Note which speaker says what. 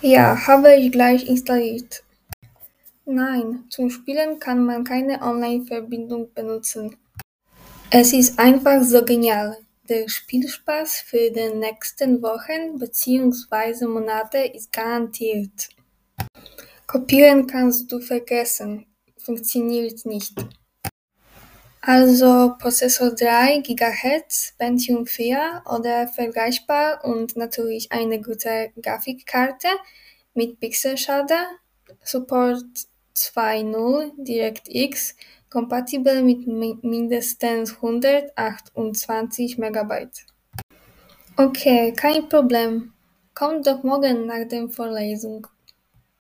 Speaker 1: Ja, habe ich gleich installiert. Nein, zum Spielen kann man keine Online-Verbindung benutzen. Es ist einfach so genial. Der Spielspaß für die nächsten Wochen bzw. Monate ist garantiert. Kopieren kannst du vergessen, funktioniert nicht. Also Prozessor 3 GHz, Pentium 4 oder vergleichbar und natürlich eine gute Grafikkarte mit Pixelschalter, Support 2.0 DirectX, kompatibel mit mindestens 128 MB. Okay, kein Problem. Komm doch morgen nach der Vorlesung.